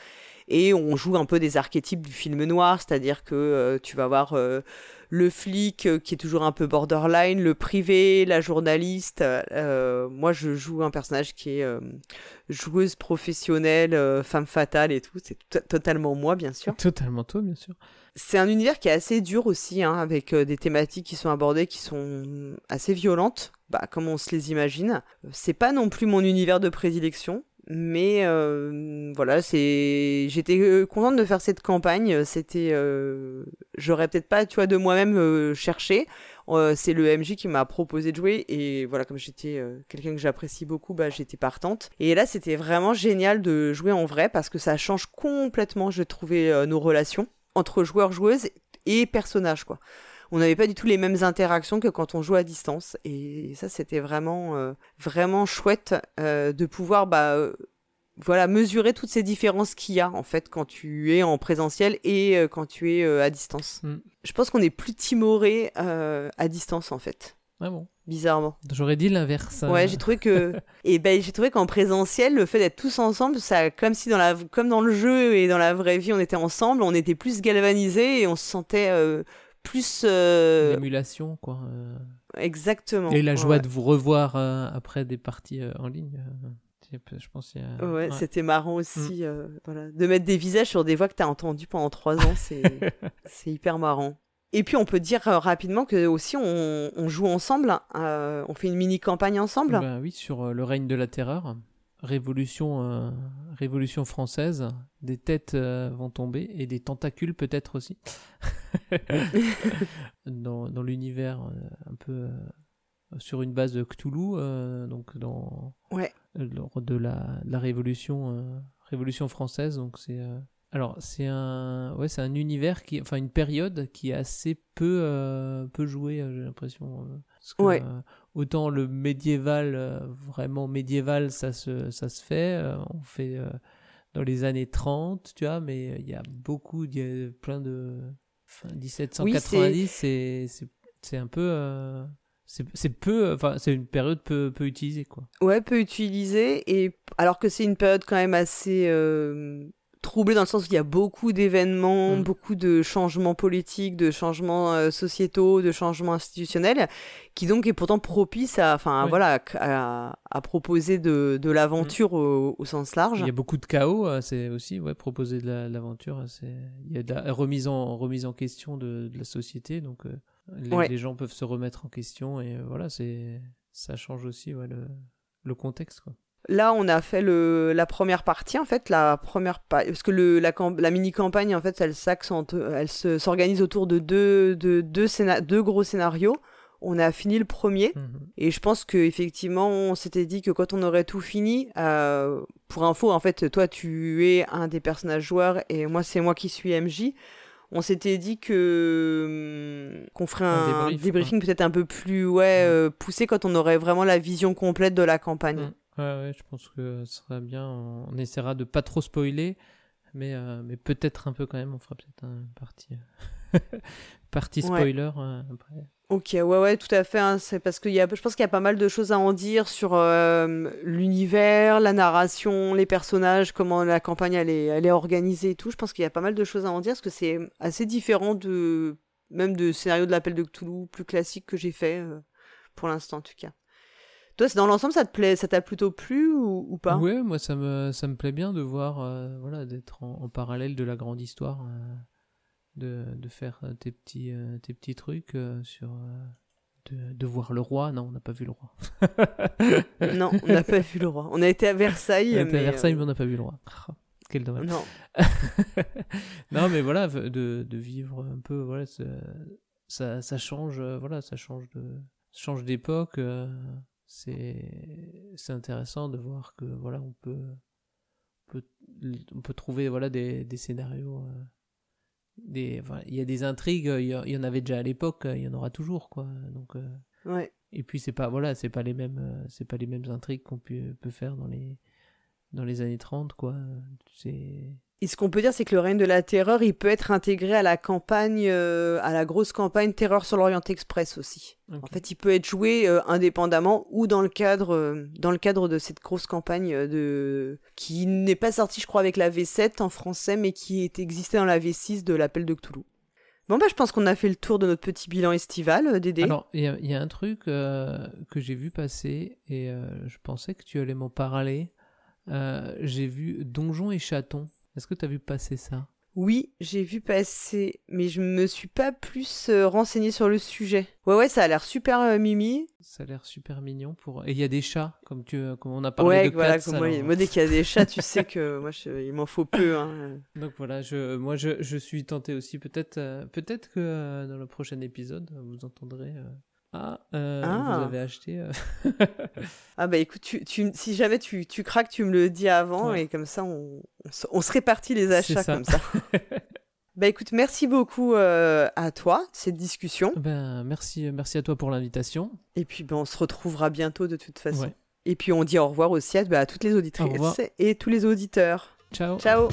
Speaker 2: Et on joue un peu des archétypes du film noir, c'est-à-dire que euh, tu vas voir le flic qui est toujours un peu borderline, le privé, la journaliste. moi, je joue un personnage qui est joueuse professionnelle, femme fatale et tout. C'est totalement moi, bien sûr.
Speaker 3: Totalement toi, bien sûr.
Speaker 2: C'est un univers qui est assez dur aussi, hein, avec euh, des thématiques qui sont abordées qui sont assez violentes, bah, comme on se les imagine. C'est pas non plus mon univers de prédilection, mais euh, voilà, c'est j'étais euh, contente de faire cette campagne. C'était, j'aurais peut-être pas, tu vois, de moi-même cherché. c'est le MJ qui m'a proposé de jouer et voilà, comme j'étais quelqu'un que j'apprécie beaucoup, bah j'étais partante. Et là, c'était vraiment génial de jouer en vrai parce que ça change complètement, je trouvais, nos relations entre joueurs joueuses et personnages quoi. On n'avait pas du tout les mêmes interactions que quand on joue à distance et ça c'était vraiment euh, vraiment chouette euh, de pouvoir bah euh, voilà mesurer toutes ces différences qu'il y a en fait quand tu es en présentiel et quand tu es à distance. Mm. Je pense qu'on est plus timoré à distance en fait.
Speaker 3: Ah bon?
Speaker 2: Bizarrement.
Speaker 3: J'aurais dit l'inverse.
Speaker 2: Ouais, j'ai trouvé que et ben j'ai trouvé qu'en présentiel, le fait d'être tous ensemble, ça comme si dans la comme dans le jeu et dans la vraie vie, on était ensemble, on était plus galvanisés et on se sentait euh, plus euh...
Speaker 3: émulation quoi. Euh.
Speaker 2: Exactement.
Speaker 3: Et la joie de vous revoir euh, après des parties en ligne. Je pense
Speaker 2: ouais, ouais. c'était marrant aussi mm. voilà. de mettre des visages sur des voix que tu as entendues pendant trois ans, c'est c'est hyper marrant. Et puis on peut dire euh, rapidement que aussi on, joue ensemble, euh, on fait une mini campagne ensemble.
Speaker 3: Bah oui, sur euh, le règne de la terreur. Révolution, euh, révolution française, des têtes euh, vont tomber et des tentacules peut-être aussi. dans dans l'univers un peu sur une base de Cthulhu, donc dans
Speaker 2: ouais.
Speaker 3: lors de la, la révolution, révolution française. Donc c'est alors c'est un ouais c'est un univers qui enfin une période qui est assez peu peu jouée j'ai l'impression.
Speaker 2: ouais
Speaker 3: autant le médiéval, euh, vraiment médiéval, ça se, ça se fait. Euh, on fait euh, dans les années 30, tu vois, mais il y a beaucoup, il y a plein de. Enfin, 1790, c'est c'est un peu. c'est peu. Enfin, c'est une période peu, peu utilisée, quoi.
Speaker 2: Ouais, peu utilisée, et alors que c'est une période quand même assez troublé dans le sens où il y a beaucoup d'événements, mm. beaucoup de changements politiques, de changements euh, sociétaux, de changements institutionnels, qui donc est pourtant propice à, enfin voilà, à, proposer de, de l'aventure au, sens large.
Speaker 3: Il y a beaucoup de chaos, euh, c'est aussi ouais, proposer de l'aventure. c'est il y a de la remise en remise en question de, de la société, donc euh, les, gens peuvent se remettre en question et voilà, c'est ça change aussi ouais, le, le contexte quoi.
Speaker 2: Là, on a fait le, la première partie, en fait, la première parce que le, la, la mini-campagne, en fait, elle elle s'organise autour de deux, de, deux, deux gros scénarios. On a fini le premier, mhm. et je pense qu'effectivement, on s'était dit que quand on aurait tout fini, euh, pour info, en fait, toi, tu es un des personnages joueurs, et moi, c'est moi qui suis MJ on s'était dit que hum, qu'on ferait un, débriefing peut-être un peu plus ouais, euh, poussé quand on aurait vraiment la vision complète de la campagne. Mm.
Speaker 3: Ouais, ouais, je pense que ce serait bien. On essaiera de pas trop spoiler, mais, euh, mais peut-être un peu quand même. On fera peut-être une partie, partie spoiler euh, après.
Speaker 2: Ok, ouais, ouais, tout à fait. Hein. C'est parce que y a, je pense qu'il y a pas mal de choses à en dire sur euh, l'univers, la narration, les personnages, comment la campagne elle est, elle est organisée et tout. Je pense qu'il y a pas mal de choses à en dire parce que c'est assez différent de même de scénario de l'appel de Cthulhu plus classique que j'ai fait pour l'instant en tout cas. Toi, dans l'ensemble, ça te plaît, ça t'a plutôt plu ou, pas?
Speaker 3: Oui, moi, ça me, ça me plaît bien de voir, euh, voilà, d'être en, parallèle de la grande histoire, euh, de, de, faire euh, tes petits, tes petits trucs sur. De, de, voir le roi. Non, on n'a pas vu le roi.
Speaker 2: non, on n'a pas vu le roi. On a été à Versailles.
Speaker 3: On a été à Versailles, mais on n'a pas vu le roi. Quel dommage.
Speaker 2: Non.
Speaker 3: non, mais voilà, de, de vivre un peu, voilà, ça, ça change, voilà, ça change de, change d'époque c'est intéressant de voir que voilà on peut on peut, trouver voilà des, des scénarios euh, des il y a des intrigues il y, en avait déjà à l'époque il y en aura toujours quoi donc euh,
Speaker 2: ouais.
Speaker 3: et puis c'est pas voilà c'est pas les mêmes euh, c'est pas les mêmes intrigues qu'on peut, peut faire dans les dans les années 30 quoi c'est
Speaker 2: et ce qu'on peut dire, c'est que le règne de la terreur, il peut être intégré à la campagne, euh, à la grosse campagne Terreur sur l'Orient Express aussi. En fait, il peut être joué euh, indépendamment ou dans le cadre, euh, dans le cadre de cette grosse campagne de qui n'est pas sortie, je crois, avec la V7 en français, mais qui est existée dans la V6 de l'appel de Cthulhu. Bon bah, je pense qu'on a fait le tour de notre petit bilan estival, Dédé.
Speaker 3: Alors, il y, y, a un truc que j'ai vu passer et je pensais que tu allais m'en parler. j'ai vu Donjons et Chatons. Est-ce que tu as vu passer ça?
Speaker 2: Oui, j'ai vu passer, mais je me suis pas plus euh, renseigné sur le sujet. Ouais, ouais, ça a l'air super euh, mimi.
Speaker 3: Ça a l'air super mignon pour. Et il y a des chats, comme tu, euh, comme on a parlé de voilà,
Speaker 2: moi, moi, dès qu'il y a des chats, tu sais que moi, il m'en faut peu. Hein.
Speaker 3: Donc voilà, je, moi, je, je suis tenté aussi. Peut-être, peut-être que dans le prochain épisode, vous entendrez ah, euh, ah, vous avez acheté. Euh.
Speaker 2: ah bah écoute, tu, tu, si jamais tu, tu craques, tu me le dis avant et comme ça on, on, se répartit les achats comme ça. bah écoute, merci beaucoup euh, à toi cette discussion.
Speaker 3: Ben merci, merci à toi pour l'invitation.
Speaker 2: Et puis ben, on se retrouvera bientôt de toute façon. Et puis on dit au revoir aussi à, bah, à toutes les auditrices et tous les auditeurs.
Speaker 3: Ciao.
Speaker 2: Ciao.